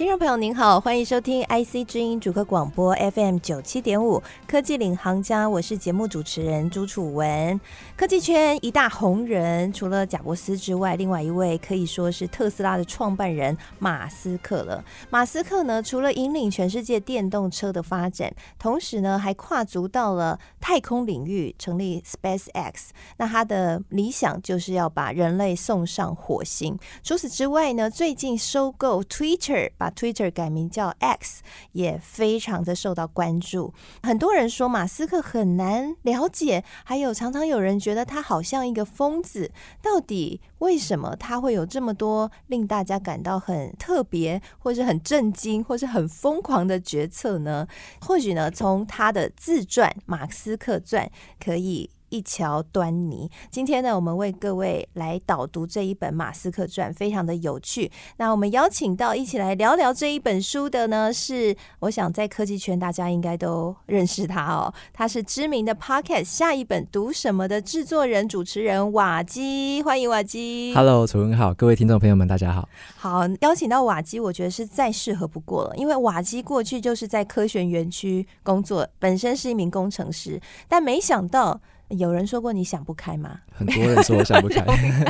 听众朋友您好，欢迎收听 IC 之音主客广播 FM 九七点五科技领航家，我是节目主持人朱楚文。科技圈一大红人，除了贾伯斯之外，另外一位可以说是特斯拉的创办人马斯克了。马斯克呢，除了引领全世界电动车的发展，同时呢，还跨足到了太空领域，成立 SpaceX。那他的理想就是要把人类送上火星。除此之外呢，最近收购 Twitter，把 Twitter 改名叫 X，也非常的受到关注。很多人说马斯克很难了解，还有常常有人觉得他好像一个疯子。到底为什么他会有这么多令大家感到很特别，或是很震惊，或是很疯狂的决策呢？或许呢，从他的自传《马斯克传》可以。一桥端倪。今天呢，我们为各位来导读这一本《马斯克传》，非常的有趣。那我们邀请到一起来聊聊这一本书的呢，是我想在科技圈大家应该都认识他哦。他是知名的 Podcast 下一本读什么的制作人、主持人瓦基，欢迎瓦基。Hello，楚文好，各位听众朋友们，大家好。好，邀请到瓦基，我觉得是再适合不过了，因为瓦基过去就是在科学园区工作，本身是一名工程师，但没想到。有人说过你想不开吗？很多人说我想不开，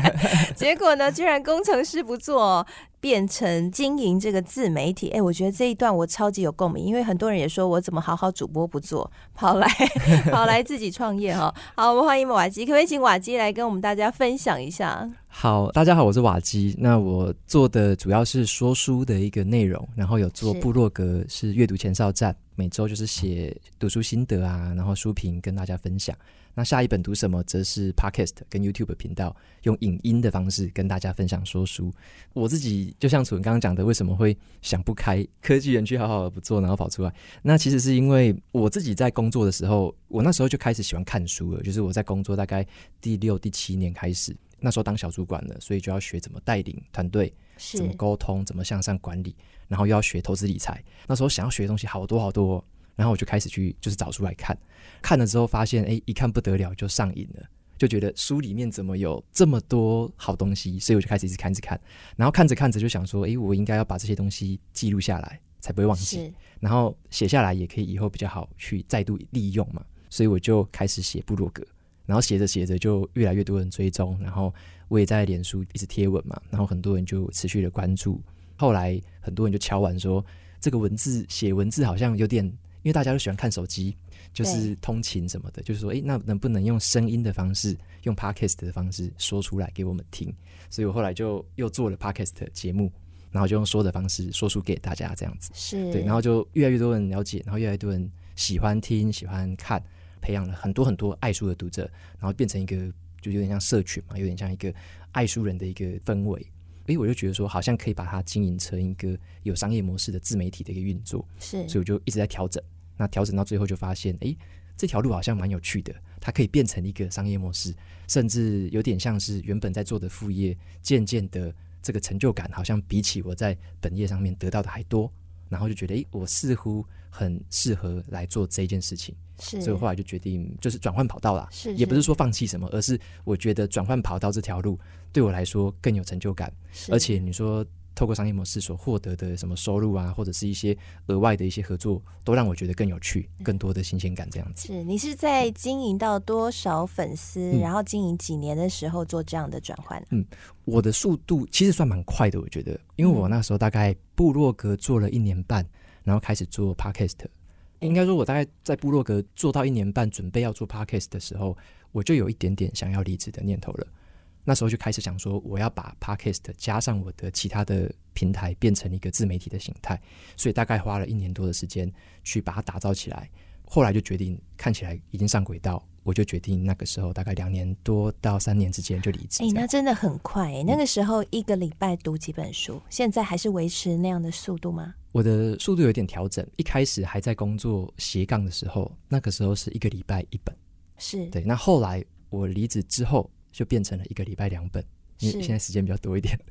结果呢，居然工程师不做，变成经营这个自媒体。哎，我觉得这一段我超级有共鸣，因为很多人也说我怎么好好主播不做，跑来 跑来自己创业哈。好，我们欢迎瓦基，可不可以请瓦基来跟我们大家分享一下？好，大家好，我是瓦基。那我做的主要是说书的一个内容，然后有做部落格，是阅读前哨站，每周就是写读书心得啊，然后书评跟大家分享。那下一本读什么，则是 Podcast 跟 YouTube 频道用影音的方式跟大家分享说书。我自己就像楚文刚刚讲的，为什么会想不开科技园区好好的不做，然后跑出来？那其实是因为我自己在工作的时候，我那时候就开始喜欢看书了。就是我在工作大概第六、第七年开始，那时候当小主管了，所以就要学怎么带领团队，怎么沟通，怎么向上管理，然后又要学投资理财。那时候想要学的东西好多好多。然后我就开始去，就是找出来看，看了之后发现，哎，一看不得了，就上瘾了，就觉得书里面怎么有这么多好东西，所以我就开始一直看，一直看。然后看着看着就想说，哎，我应该要把这些东西记录下来，才不会忘记。然后写下来也可以以后比较好去再度利用嘛。所以我就开始写部落格，然后写着写着就越来越多人追踪，然后我也在脸书一直贴文嘛，然后很多人就持续的关注。后来很多人就敲完说，这个文字写文字好像有点。因为大家都喜欢看手机，就是通勤什么的，就是说，哎，那能不能用声音的方式，用 podcast 的方式说出来给我们听？所以我后来就又做了 podcast 节目，然后就用说的方式说出给大家，这样子是对，然后就越来越多人了解，然后越来越多人喜欢听、喜欢看，培养了很多很多爱书的读者，然后变成一个就有点像社群嘛，有点像一个爱书人的一个氛围。所以我就觉得说，好像可以把它经营成一个有商业模式的自媒体的一个运作，是，所以我就一直在调整。那调整到最后，就发现，哎，这条路好像蛮有趣的，它可以变成一个商业模式，甚至有点像是原本在做的副业，渐渐的这个成就感好像比起我在本业上面得到的还多。然后就觉得，哎，我似乎很适合来做这件事情，是，所以后来就决定就是转换跑道啦，是，是，也不是说放弃什么，而是我觉得转换跑道这条路对我来说更有成就感，而且你说透过商业模式所获得的什么收入啊，或者是一些额外的一些合作，都让我觉得更有趣，更多的新鲜感这样子。是你是在经营到多少粉丝，嗯，然后经营几年的时候做这样的转换？嗯，我的速度其实算蛮快的，我觉得，因为我那时候大概部落格做了一年半。然后开始做 podcast，应该说，我大概在部落格做到一年半，准备要做 podcast 的时候，我就有一点点想要离职的念头了。那时候就开始想说，我要把 podcast 加上我的其他的平台，变成一个自媒体的形态。所以大概花了一年多的时间去把它打造起来。后来就决定，看起来已经上轨道。我就决定那个时候大概两年多到三年之间就离职。哎，那真的很快。那个时候一个礼拜读几本书，嗯，现在还是维持那样的速度吗？我的速度有点调整。一开始还在工作斜杠的时候，那个时候是一个礼拜一本，是对。那后来我离职之后，就变成了一个礼拜两本，因为现在时间比较多一点。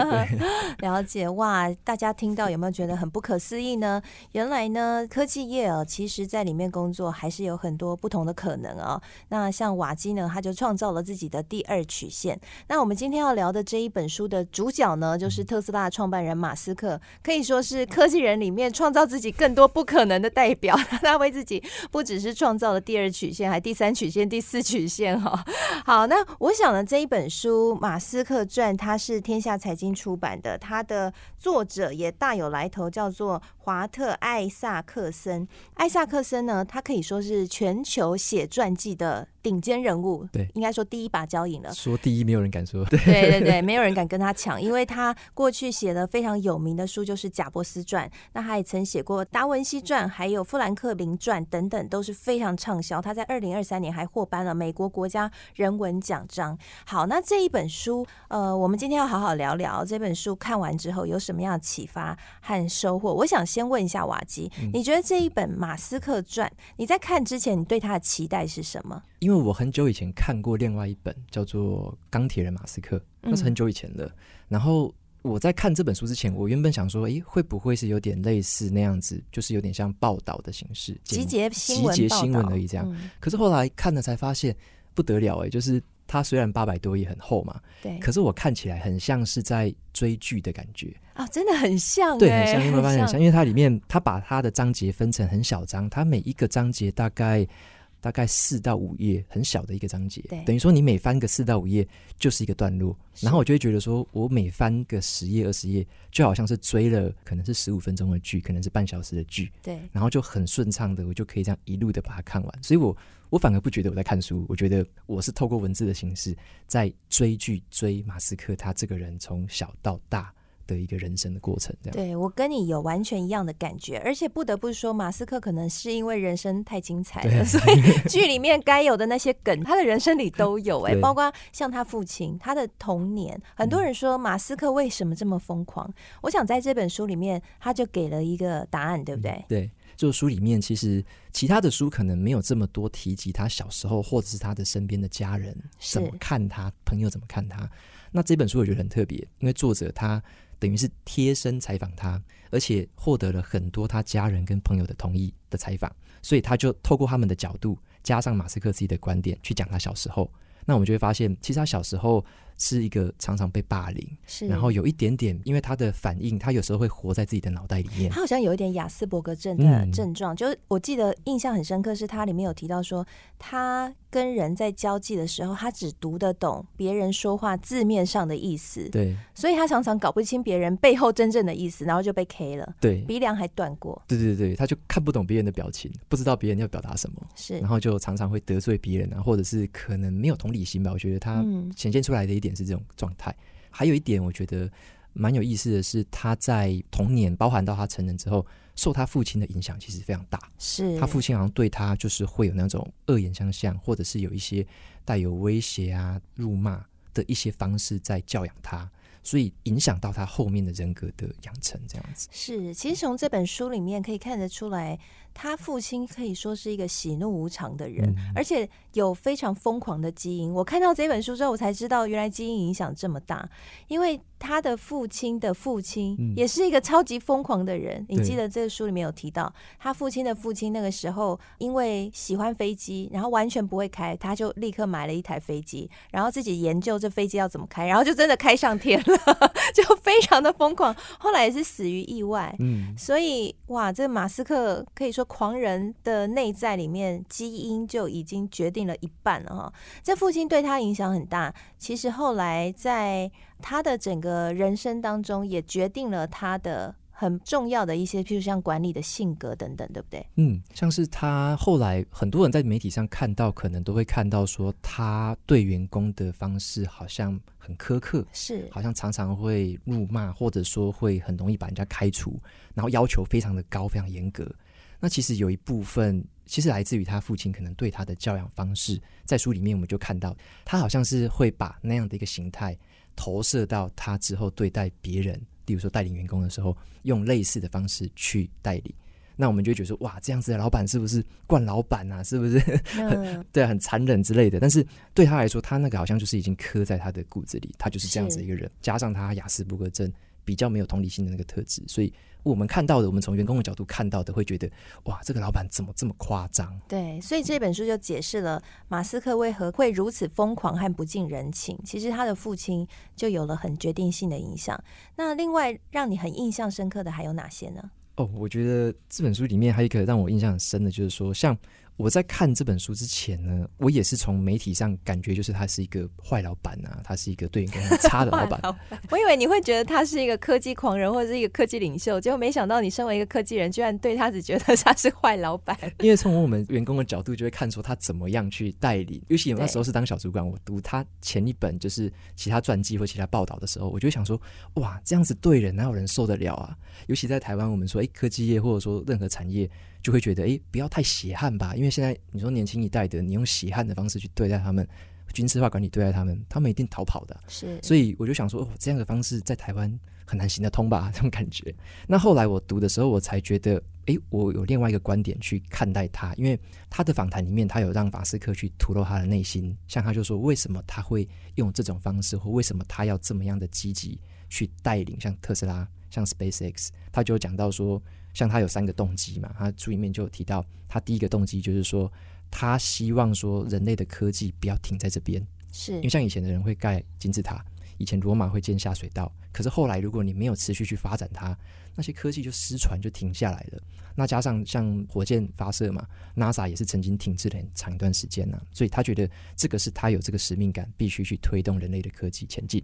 了解哇，大家听到有没有觉得很不可思议呢？原来呢，科技业哦，其实在里面工作还是有很多不同的可能哦。那像瓦基呢，他就创造了自己的第二曲线。那我们今天要聊的这一本书的主角呢，就是特斯拉创办人马斯克，可以说是科技人里面创造自己更多不可能的代表。他为自己不只是创造了第二曲线，还第三曲线、第四曲线哈。好，那我想呢，这一本书《马斯克传》，它是天下财经出版的，它的作者也大有来头，叫做华特·艾萨克森。艾萨克森呢，他可以说是全球写传记的顶尖人物，对，应该说第一把交椅了。说第一，没有人敢说。对对对，没有人敢跟他抢，因为他过去写的非常有名的书就是《贾伯斯传》，那他也曾写过《达文西传》，还有《富兰克林传》等等，都是非常畅销。他在二零二三年还获颁了美国国家人文奖章。好，那这一本书，呃，我们今天要好好聊聊这本书看完之后有什么样的启发和收获。我想先问一下瓦基，嗯，你觉得这一本《马斯克传》，你在看之前，你对他的期待是什么？因为我很久以前看过另外一本叫做《钢铁人马斯克》，那是很久以前的。然后我在看这本书之前，我原本想说，诶，会不会是有点类似那样子，就是有点像报道的形式，集结集结新闻而已这样。可是后来看了才发现不得了，诶，就是它虽然八百多页很厚嘛，对，可是我看起来很像是在追剧的感觉啊，真的很像，对，很像，因为发现很像，因为它里面它把它的章节分成很小章，它每一个章节大概。大概四到五页，很小的一个章节，等于说你每翻个四到五页就是一个段落，然后我就会觉得说，我每翻个十页二十页，就好像是追了可能是十五分钟的剧，可能是半小时的剧，对，然后就很顺畅的，我就可以这样一路的把它看完，所以我我反而不觉得我在看书，我觉得我是透过文字的形式在追剧，追马斯克他这个人从小到大。的一个人生的过程，这样。对，我跟你有完全一样的感觉，而且不得不说，马斯克可能是因为人生太精彩了，所以剧里面该有的那些梗，他的人生里都有哎，包括像他父亲，他的童年。很多人说马斯克为什么这么疯狂？嗯，我想在这本书里面，他就给了一个答案，对不对？嗯，对，就书里面其实其他的书可能没有这么多提及他小时候，或者是他的身边的家人怎么看他，朋友怎么看他。那这本书我觉得很特别，因为作者他。等于是贴身采访他，而且获得了很多他家人跟朋友的同意的采访，所以他就透过他们的角度，加上马斯克自己的观点去讲他小时候。那我们就会发现，其实他小时候是一个常常被霸凌，是，然后有一点点，因为他的反应，他有时候会活在自己的脑袋里面。他好像有一点亚斯伯格症的症状，嗯，就是我记得印象很深刻，是他里面有提到说他。跟人在交际的时候，他只读得懂别人说话字面上的意思，对，所以他常常搞不清别人背后真正的意思，然后就被 K 了，对，鼻梁还断过，对对对，他就看不懂别人的表情，不知道别人要表达什么，是，然后就常常会得罪别人啊，或者是可能没有同理心吧。我觉得他显现出来的一点是这种状态。嗯。还有一点，我觉得蛮有意思的是，他在童年，包含到他成人之后。受他父亲的影响其实非常大，是他父亲好像对他就是会有那种恶言相向，或者是有一些带有威胁啊、辱骂的一些方式在教养他，所以影响到他后面的人格的养成这样子。是，其实从这本书里面可以看得出来。他父亲可以说是一个喜怒无常的人，嗯，而且有非常疯狂的基因。我看到这本书之后，我才知道原来基因影响这么大。因为他的父亲的父亲也是一个超级疯狂的人。嗯，你记得这个书里面有提到，他父亲的父亲那个时候因为喜欢飞机，然后完全不会开，他就立刻买了一台飞机，然后自己研究这飞机要怎么开，然后就真的开上天了，就非常的疯狂。后来也是死于意外。嗯，所以哇，这马斯克可以说。狂人的内在里面，基因就已经决定了一半了哈。这父亲对他影响很大，其实后来在他的整个人生当中，也决定了他的很重要的一些，譬如像管理的性格等等，对不对？嗯，像是他后来很多人在媒体上看到，可能都会看到说，他对员工的方式好像很苛刻，是好像常常会辱骂，或者说会很容易把人家开除，然后要求非常的高，非常严格。那其实有一部分，其实来自于他父亲可能对他的教养方式，在书里面我们就看到，他好像是会把那样的一个形态投射到他之后对待别人，比如说带领员工的时候，用类似的方式去带领。那我们就觉得说，哇，这样子的老板是不是惯老板啊？是不是很、嗯、对、啊，很残忍之类的？但是对他来说，他那个好像就是已经刻在他的骨子里，他就是这样子一个人，加上他雅斯伯格症比较没有同理心的那个特质，所以。我们看到的，我们从员工的角度看到的，会觉得哇，这个老板怎么这么夸张？对，所以这本书就解释了马斯克为何会如此疯狂和不近人情。其实他的父亲就有了很决定性的影响。那另外让你很印象深刻的还有哪些呢？哦，我觉得这本书里面还有一个让我印象很深的，就是说像。我在看这本书之前呢，我也是从媒体上感觉，就是他是一个坏老板啊，他是一个对员工很差的 老板。我以为你会觉得他是一个科技狂人或者是一个科技领袖，结果没想到你身为一个科技人，居然对他只觉得他是坏老板。因为从我们员工的角度，就会看出他怎么样去带领。尤其我那时候是当小主管，我读他前一本就是其他传记或其他报道的时候，我就想说，哇，这样子对人哪有人受得了啊？尤其在台湾，我们说，哎，科技业或者说任何产业。就会觉得，哎，不要太血汗吧，因为现在你说年轻一代的，你用血汗的方式去对待他们，军事化管理对待他们，他们一定逃跑的。是，所以我就想说，哦，这样的方式在台湾很难行得通吧？这种感觉。那后来我读的时候，我才觉得，哎，我有另外一个观点去看待他，因为他的访谈里面，他有让马斯克去吐露他的内心，像他就说，为什么他会用这种方式，或为什么他要这么样的积极去带领，像特斯拉，像 SpaceX，他就讲到说。像他有三个动机嘛，他书里面就有提到，他第一个动机就是说，他希望说人类的科技不要停在这边，是因为像以前的人会盖金字塔，以前罗马会建下水道，可是后来如果你没有持续去发展它，那些科技就失传就停下来了。那加上像火箭发射嘛，NASA 也是曾经停滞了很长一段时间呢、啊，所以他觉得这个是他有这个使命感，必须去推动人类的科技前进。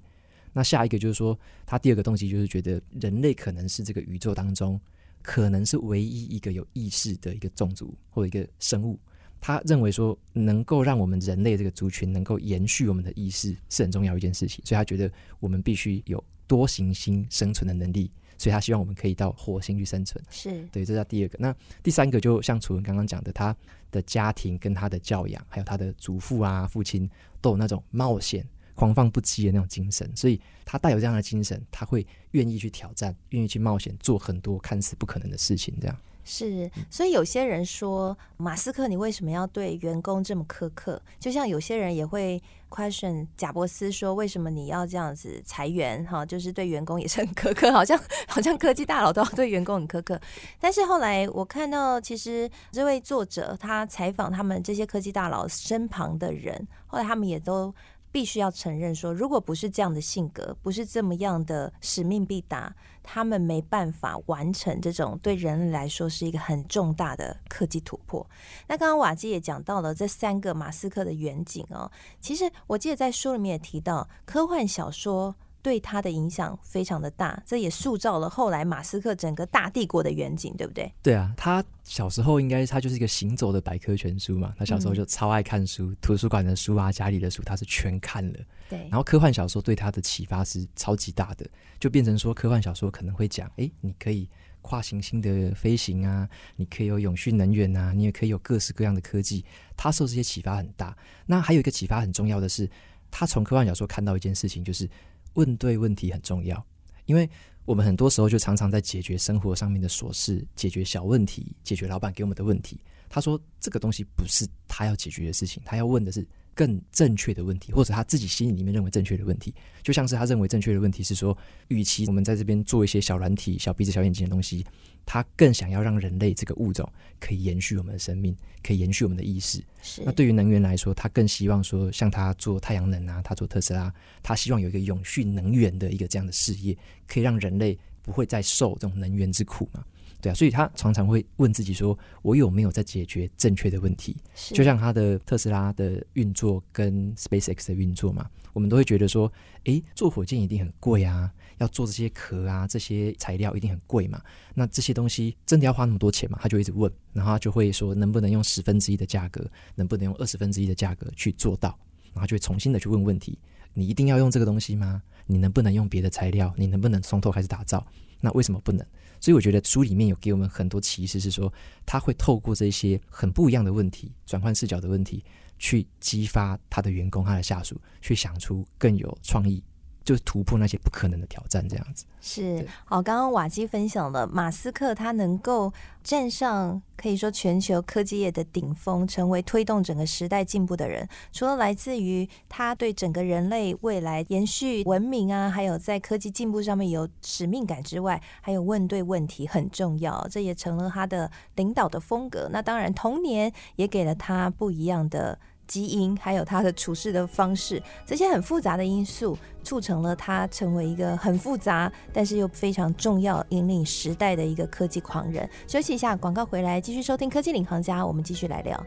那下一个就是说，他第二个动机就是觉得人类可能是这个宇宙当中。可能是唯一一个有意识的一个种族或者一个生物，他认为说能够让我们人类这个族群能够延续我们的意识是很重要一件事情，所以他觉得我们必须有多行星生存的能力，所以他希望我们可以到火星去生存。是对，这是他第二个。那第三个就像楚文刚刚讲的，他的家庭跟他的教养，还有他的祖父啊、父亲都有那种冒险。狂放不羁的那种精神，所以他带有这样的精神，他会愿意去挑战，愿意去冒险，做很多看似不可能的事情。这样是，所以有些人说，马斯克，你为什么要对员工这么苛刻？就像有些人也会 question 贾伯斯说，为什么你要这样子裁员？哈，就是对员工也是很苛刻，好像好像科技大佬都要对员工很苛刻。但是后来我看到，其实这位作者他采访他们这些科技大佬身旁的人，后来他们也都。必须要承认说，如果不是这样的性格，不是这么样的使命必达，他们没办法完成这种对人类来说是一个很重大的科技突破。那刚刚瓦基也讲到了这三个马斯克的远景哦，其实我记得在书里面也提到科幻小说。对他的影响非常的大，这也塑造了后来马斯克整个大帝国的远景，对不对？对啊，他小时候应该他就是一个行走的百科全书嘛。他小时候就超爱看书，嗯、图书馆的书啊，家里的书他是全看了。对，然后科幻小说对他的启发是超级大的，就变成说科幻小说可能会讲，哎，你可以跨行星的飞行啊，你可以有永续能源啊，你也可以有各式各样的科技。他受这些启发很大。那还有一个启发很重要的是，他从科幻小说看到一件事情，就是。问对问题很重要，因为我们很多时候就常常在解决生活上面的琐事，解决小问题，解决老板给我们的问题。他说这个东西不是他要解决的事情，他要问的是更正确的问题，或者他自己心里面认为正确的问题。就像是他认为正确的问题是说，与其我们在这边做一些小软体、小鼻子、小眼睛的东西。他更想要让人类这个物种可以延续我们的生命，可以延续我们的意识。是。那对于能源来说，他更希望说，像他做太阳能啊，他做特斯拉，他希望有一个永续能源的一个这样的事业，可以让人类不会再受这种能源之苦嘛。对啊，所以他常常会问自己说：“我有没有在解决正确的问题？”就像他的特斯拉的运作跟 SpaceX 的运作嘛，我们都会觉得说：“诶，做火箭一定很贵啊，要做这些壳啊，这些材料一定很贵嘛。那这些东西真的要花那么多钱吗？”他就一直问，然后他就会说：“能不能用十分之一的价格？能不能用二十分之一的价格去做到？”然后就会重新的去问问题：“你一定要用这个东西吗？你能不能用别的材料？你能不能从头开始打造？那为什么不能？”所以我觉得书里面有给我们很多启示，是说他会透过这些很不一样的问题、转换视角的问题，去激发他的员工、他的下属，去想出更有创意、就突破那些不可能的挑战，这样子。是好，刚刚瓦基分享了马斯克他能够站上可以说全球科技业的顶峰，成为推动整个时代进步的人，除了来自于他对整个人类未来延续文明啊，还有在科技进步上面有使命感之外，还有问对问题很重要，这也成了他的领导的风格。那当然，童年也给了他不一样的。基因还有他的处事的方式，这些很复杂的因素，促成了他成为一个很复杂，但是又非常重要、引领时代的一个科技狂人。休息一下，广告回来继续收听《科技领航家》，我们继续来聊。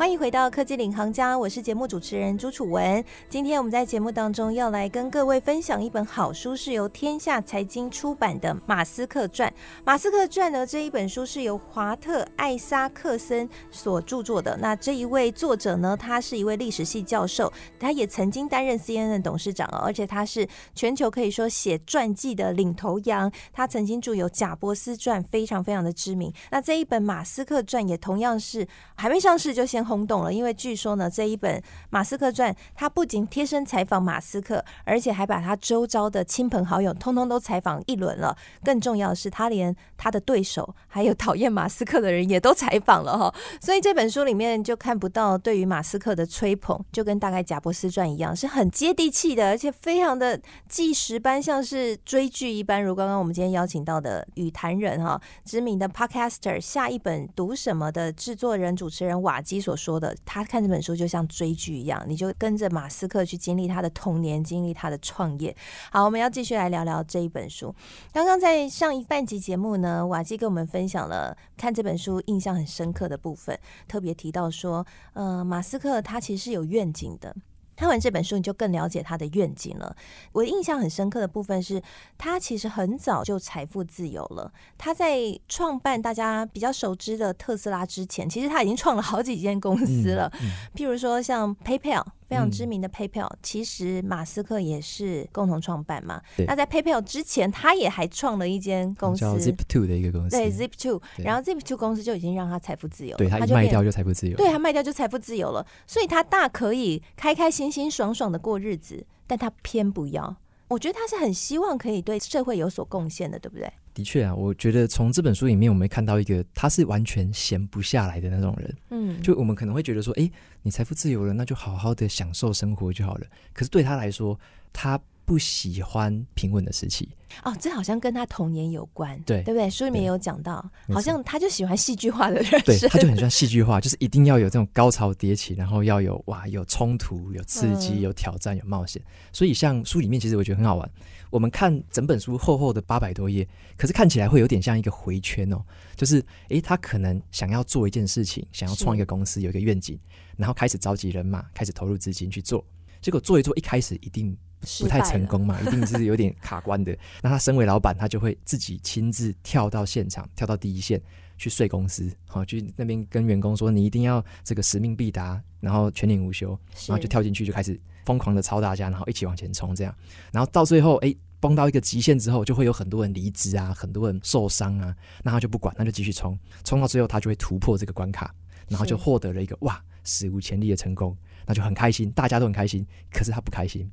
欢迎回到科技领航家，我是节目主持人朱楚文。今天我们在节目当中要来跟各位分享一本好书，是由天下财经出版的《马斯克传》。《马斯克传》呢，这一本书是由华特·艾萨克森所著作的。那这一位作者呢，他是一位历史系教授，他也曾经担任 CNN 董事长，而且他是全球可以说写传记的领头羊。他曾经著有《贾伯斯传》，非常非常的知名。那这一本《马斯克传》也同样是还没上市就先。轰动了，因为据说呢，这一本《马斯克传》，他不仅贴身采访马斯克，而且还把他周遭的亲朋好友通通都采访一轮了。更重要的是，他连他的对手，还有讨厌马斯克的人也都采访了哈。所以这本书里面就看不到对于马斯克的吹捧，就跟大概《贾伯斯传》一样，是很接地气的，而且非常的纪实般，像是追剧一般。如刚刚我们今天邀请到的语坛人哈，知名的 Podcaster 下一本读什么的制作人、主持人瓦基所说的，他看这本书就像追剧一样，你就跟着马斯克去经历他的童年，经历他的创业。好，我们要继续来聊聊这一本书。刚刚在上一半集节目呢，瓦基跟我们分享了看这本书印象很深刻的部分，特别提到说，呃，马斯克他其实是有愿景的。看完这本书，你就更了解他的愿景了。我印象很深刻的部分是，他其实很早就财富自由了。他在创办大家比较熟知的特斯拉之前，其实他已经创了好几间公司了。嗯嗯、譬如说像 PayPal。非常知名的 PayPal，嗯、其实马斯克也是共同创办嘛。那在 PayPal 之前，他也还创了一间公司，叫 Zip2 的一个公司。对 Zip Two，然后 zip to 公司就已经让他财富自由了。对，他一卖掉就财富自由。对，他卖掉就财富自由了，所以他大可以开开心心、爽爽的过日子，但他偏不要。我觉得他是很希望可以对社会有所贡献的，对不对？的确啊，我觉得从这本书里面，我们看到一个他是完全闲不下来的那种人。嗯，就我们可能会觉得说，哎，你财富自由了，那就好好的享受生活就好了。可是对他来说，他不喜欢平稳的时期。哦，这好像跟他童年有关，对，对不对？书里面有讲到，好像他就喜欢戏剧化的人，对，他就很喜欢戏剧化，就是一定要有这种高潮迭起，然后要有哇，有冲突、有刺激、有挑战、有冒险。所以像书里面，其实我觉得很好玩。我们看整本书厚厚的八百多页，可是看起来会有点像一个回圈哦，就是诶，他可能想要做一件事情，想要创一个公司，有一个愿景，然后开始召集人马，开始投入资金去做，结果做一做，一开始一定。不太成功嘛，一定是有点卡关的。那他身为老板，他就会自己亲自跳到现场，跳到第一线去睡公司，好，去那边跟员工说：“你一定要这个使命必达，然后全年无休。”然后就跳进去，就开始疯狂的抄大家，然后一起往前冲，这样。然后到最后，哎，崩到一个极限之后，就会有很多人离职啊，很多人受伤啊。那他就不管，那就继续冲，冲到最后，他就会突破这个关卡，然后就获得了一个哇史无前例的成功，那就很开心，大家都很开心。可是他不开心。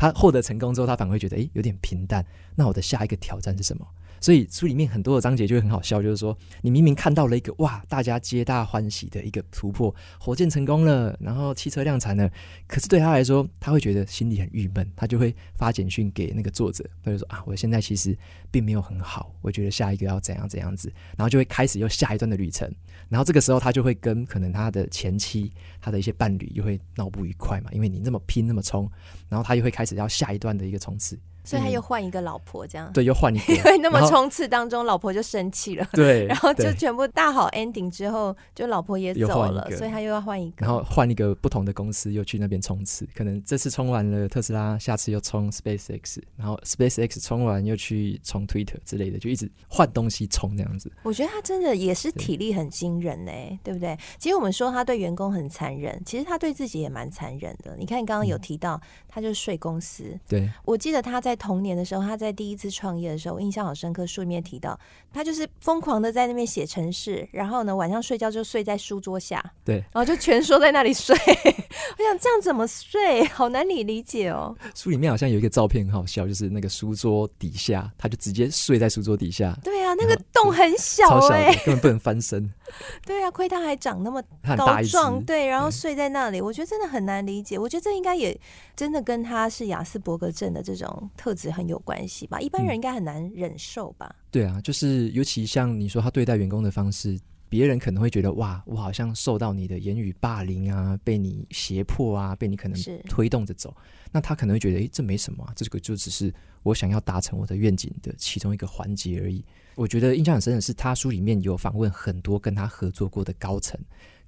他获得成功之后，他反而会觉得，诶，有点平淡。那我的下一个挑战是什么？所以书里面很多的章节就会很好笑，就是说，你明明看到了一个哇，大家皆大欢喜的一个突破，火箭成功了，然后汽车量产了，可是对他来说，他会觉得心里很郁闷，他就会发简讯给那个作者，他就说啊，我现在其实并没有很好，我觉得下一个要怎样怎样子，然后就会开始又下一段的旅程，然后这个时候他就会跟可能他的前妻，他的一些伴侣又会闹不愉快嘛，因为你那么拼那么冲，然后他又会开始要下一段的一个冲刺。所以他又换一个老婆，这样、嗯、对，又换一个，因为那么冲刺当中，老婆就生气了，对，然后就全部大好 ending 之后，就老婆也走了，所以他又要换一个，然后换一个不同的公司，又去那边冲刺，可能这次冲完了特斯拉，下次又冲 SpaceX，然后 SpaceX 冲完又去冲 Twitter 之类的，就一直换东西冲那样子。我觉得他真的也是体力很惊人呢、欸，对，对不对？其实我们说他对员工很残忍，其实他对自己也蛮残忍的。你看你刚刚有提到，嗯、他就睡公司，对，我记得他在童年的时候，他在第一次创业的时候，印象好深刻。书里面提到，他就是疯狂的在那边写程式，然后呢，晚上睡觉就睡在书桌下，对，然后就蜷缩在那里睡。我想这样怎么睡，好难以理解哦。书里面好像有一个照片很好笑，就是那个书桌底下，他就直接睡在书桌底下。对啊，那个洞很小 哎、欸，根本不能翻身。对啊，亏他还长那么高壮，对，然后睡在那里，我觉得真的很难理解。我觉得这应该也真的跟他是亚斯伯格症的这种特质很有关系吧？一般人应该很难忍受吧？嗯、对啊，就是尤其像你说他对待员工的方式，别人可能会觉得哇，我好像受到你的言语霸凌啊，被你胁迫啊，被你可能推动着走。那他可能会觉得，哎，这没什么啊，这个就只是我想要达成我的愿景的其中一个环节而已。我觉得印象很深的是，他书里面有访问很多跟他合作过的高层，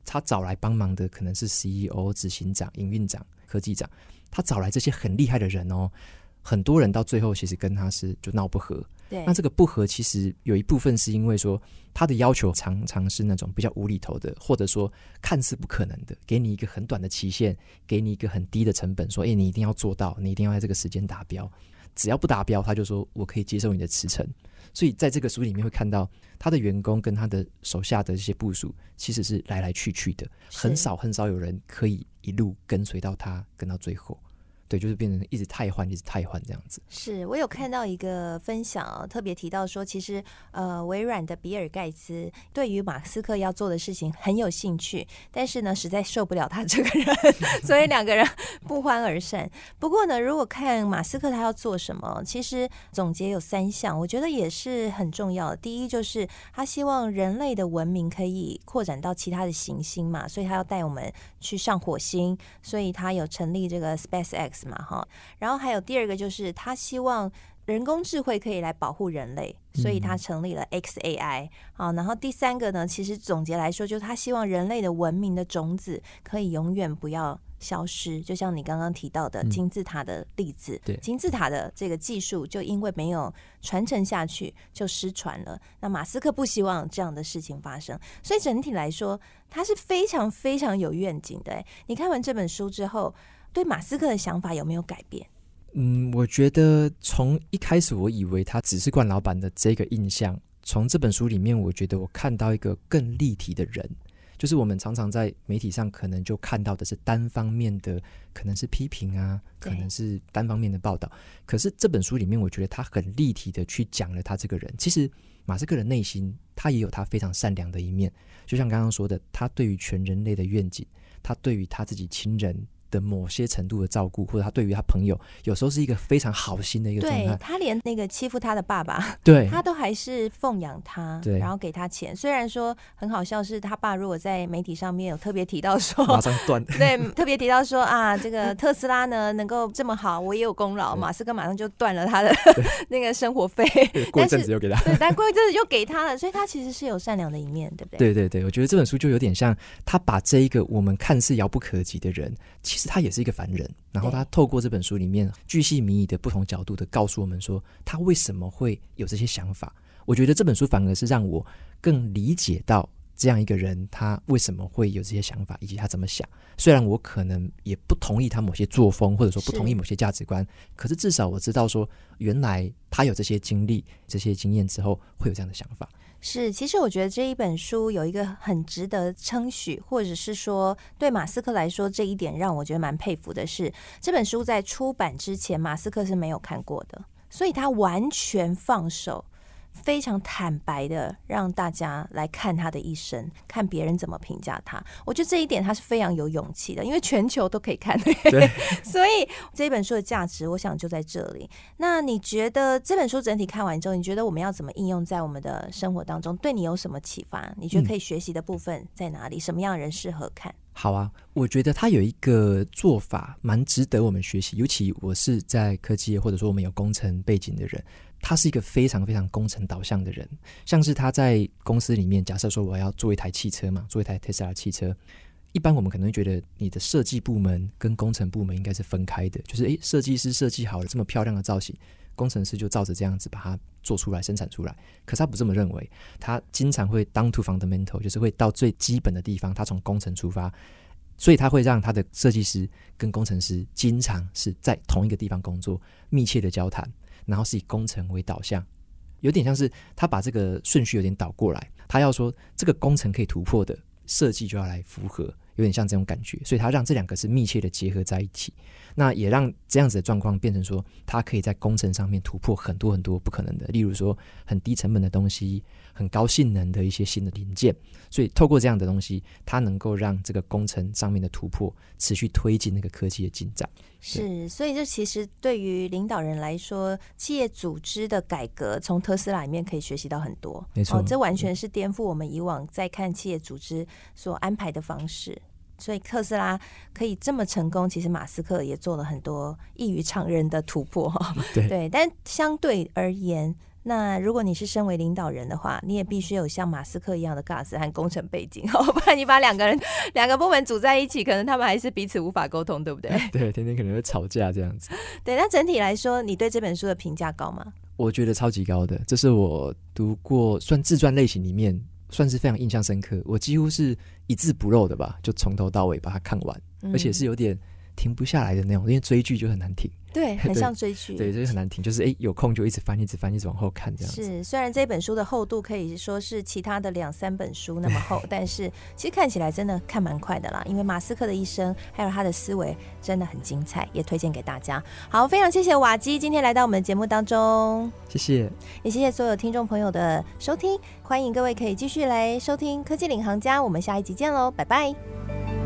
他找来帮忙的可能是 CEO、执行长、营运长、科技长，他找来这些很厉害的人哦。很多人到最后其实跟他是就闹不和。对，那这个不和其实有一部分是因为说他的要求常常是那种比较无厘头的，或者说看似不可能的，给你一个很短的期限，给你一个很低的成本，说，哎，你一定要做到，你一定要在这个时间达标，只要不达标，他就说我可以接受你的辞呈。所以在这个书里面会看到他的员工跟他的手下的这些部署其实是来来去去的，很少很少有人可以一路跟随到他跟到最后。对，就是变成一直太换，一直太换这样子。是我有看到一个分享哦，特别提到说，其实呃，微软的比尔盖茨对于马斯克要做的事情很有兴趣，但是呢，实在受不了他这个人，所以两个人 不欢而散。不过呢，如果看马斯克他要做什么，其实总结有三项，我觉得也是很重要的。第一，就是他希望人类的文明可以扩展到其他的行星嘛，所以他要带我们去上火星，所以他有成立这个 SpaceX。嘛哈，然后还有第二个就是他希望人工智慧可以来保护人类，所以他成立了 XAI。好，然后第三个呢，其实总结来说，就是他希望人类的文明的种子可以永远不要消失。就像你刚刚提到的金字塔的例子，对，金字塔的这个技术就因为没有传承下去就失传了。那马斯克不希望这样的事情发生，所以整体来说，他是非常非常有愿景的。你看完这本书之后。对马斯克的想法有没有改变？嗯，我觉得从一开始我以为他只是冠老板的这个印象，从这本书里面，我觉得我看到一个更立体的人。就是我们常常在媒体上可能就看到的是单方面的，可能是批评啊，可能是单方面的报道。可是这本书里面，我觉得他很立体的去讲了他这个人。其实马斯克的内心，他也有他非常善良的一面。就像刚刚说的，他对于全人类的愿景，他对于他自己亲人。的某些程度的照顾，或者他对于他朋友，有时候是一个非常好心的一个状态。对，他连那个欺负他的爸爸，对，他都还是奉养他，对，然后给他钱。虽然说很好笑，是他爸如果在媒体上面有特别提到说，马上断。对，特别提到说啊，这个特斯拉呢能够这么好，我也有功劳。马斯克马上就断了他的 那个生活费，过一阵子又给他，对，但过一阵子又给他了，所以他其实是有善良的一面，对不对？对对对，我觉得这本书就有点像他把这一个我们看似遥不可及的人，其实他也是一个凡人。然后他透过这本书里面巨细靡遗的不同角度的告诉我们说，他为什么会有这些想法。我觉得这本书反而是让我更理解到这样一个人，他为什么会有这些想法，以及他怎么想。虽然我可能也不同意他某些作风，或者说不同意某些价值观，可是至少我知道说，原来他有这些经历、这些经验之后，会有这样的想法。是，其实我觉得这一本书有一个很值得称许，或者是说对马斯克来说这一点让我觉得蛮佩服的是，这本书在出版之前，马斯克是没有看过的，所以他完全放手。非常坦白的让大家来看他的一生，看别人怎么评价他。我觉得这一点他是非常有勇气的，因为全球都可以看。对，所以这本书的价值，我想就在这里。那你觉得这本书整体看完之后，你觉得我们要怎么应用在我们的生活当中？对你有什么启发？你觉得可以学习的部分在哪里？嗯、什么样的人适合看？好啊，我觉得他有一个做法蛮值得我们学习，尤其我是在科技业，或者说我们有工程背景的人。他是一个非常非常工程导向的人，像是他在公司里面，假设说我要做一台汽车嘛，做一台特斯拉汽车，一般我们可能会觉得你的设计部门跟工程部门应该是分开的，就是诶，设计师设计好了这么漂亮的造型，工程师就照着这样子把它做出来、生产出来。可是他不这么认为，他经常会 down to fundamental，就是会到最基本的地方，他从工程出发，所以他会让他的设计师跟工程师经常是在同一个地方工作，密切的交谈。然后是以工程为导向，有点像是他把这个顺序有点倒过来，他要说这个工程可以突破的设计就要来符合，有点像这种感觉，所以它让这两个是密切的结合在一起。那也让这样子的状况变成说，它可以在工程上面突破很多很多不可能的，例如说很低成本的东西，很高性能的一些新的零件。所以透过这样的东西，它能够让这个工程上面的突破持续推进那个科技的进展。是，所以这其实对于领导人来说，企业组织的改革，从特斯拉里面可以学习到很多。没错，哦，这完全是颠覆我们以往在看企业组织所安排的方式。所以特斯拉可以这么成功，其实马斯克也做了很多异于常人的突破哈。对，对，但相对而言，那如果你是身为领导人的话，你也必须有像马斯克一样的 gas 和工程背景，不然你把两个人两个部门组在一起，可能他们还是彼此无法沟通，对不对？对，天天可能会吵架这样子。对，那整体来说，你对这本书的评价高吗？我觉得超级高的，这是我读过算自传类型里面。算是非常印象深刻，我几乎是一字不漏的吧，就从头到尾把它看完，嗯、而且是有点停不下来的那种，因为追剧就很难停。对，很像追剧，对，就是很难停，就是哎，有空就一直翻，一直翻，一直往后看这样子。是，虽然这本书的厚度可以说是其他的两三本书那么厚，但是其实看起来真的看蛮快的啦。因为马斯克的一生还有他的思维真的很精彩，也推荐给大家。好，非常谢谢瓦基今天来到我们的节目当中，谢谢，也谢谢所有听众朋友的收听，欢迎各位可以继续来收听科技领航家，我们下一集见喽，拜拜。